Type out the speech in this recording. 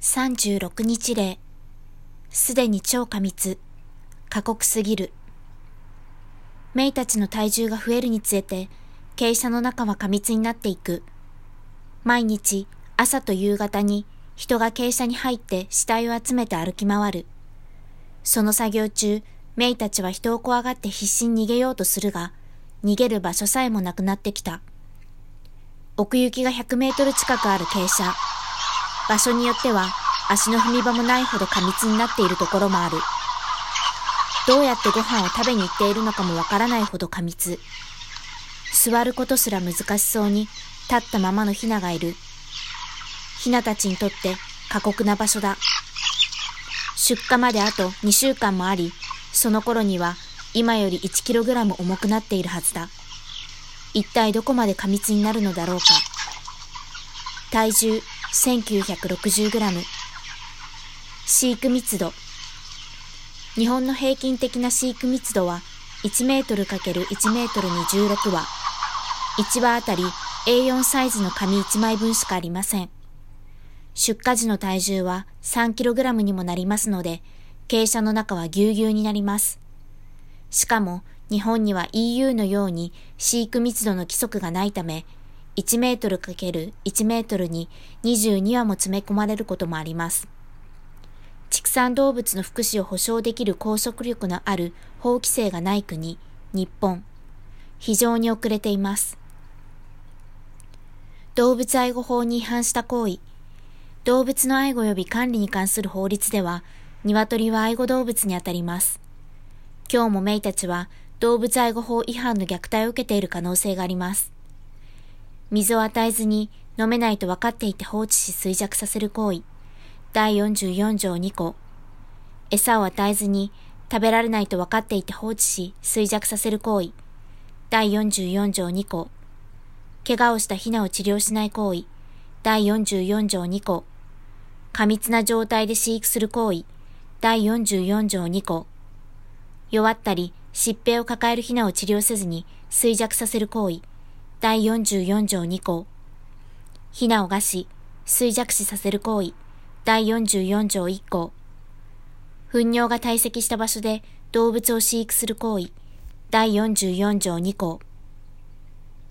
36日例。すでに超過密。過酷すぎる。メイたちの体重が増えるにつれて、傾斜の中は過密になっていく。毎日、朝と夕方に人が傾斜に入って死体を集めて歩き回る。その作業中、メイたちは人を怖がって必死に逃げようとするが、逃げる場所さえもなくなってきた。奥行きが100メートル近くある傾斜。場所によっては足の踏み場もないほど過密になっているところもある。どうやってご飯を食べに行っているのかもわからないほど過密。座ることすら難しそうに立ったままのヒナがいる。ヒナたちにとって過酷な場所だ。出荷まであと2週間もあり、その頃には今より 1kg 重くなっているはずだ。一体どこまで過密になるのだろうか。体重 1960g。飼育密度。日本の平均的な飼育密度は1メートル ×1 メートルに16羽。1羽あたり A4 サイズの紙1枚分しかありません。出荷時の体重は 3kg にもなりますので、傾斜の中はぎゅうぎゅうになります。しかも日本には EU のように飼育密度の規則がないため、1メートル ×1 メートルに22羽も詰め込まれることもあります。畜産動物の福祉を保障できる拘束力のある法規制がない国、日本。非常に遅れています。動物愛護法に違反した行為。動物の愛護及び管理に関する法律では、鶏は愛護動物にあたります。今日もメイたちは動物愛護法違反の虐待を受けている可能性があります。水を与えずに飲めないと分かっていて放置し衰弱させる行為。第44条2項。餌を与えずに食べられないと分かっていて放置し衰弱させる行為。第44条2項。怪我をしたヒナを治療しない行為。第44条2項。過密な状態で飼育する行為。第44条2項。弱ったり疾病を抱えるヒナを治療せずに衰弱させる行為。第44条2項。ヒナを餓死、衰弱死させる行為。第44条1項。糞尿が堆積した場所で動物を飼育する行為。第44条2項。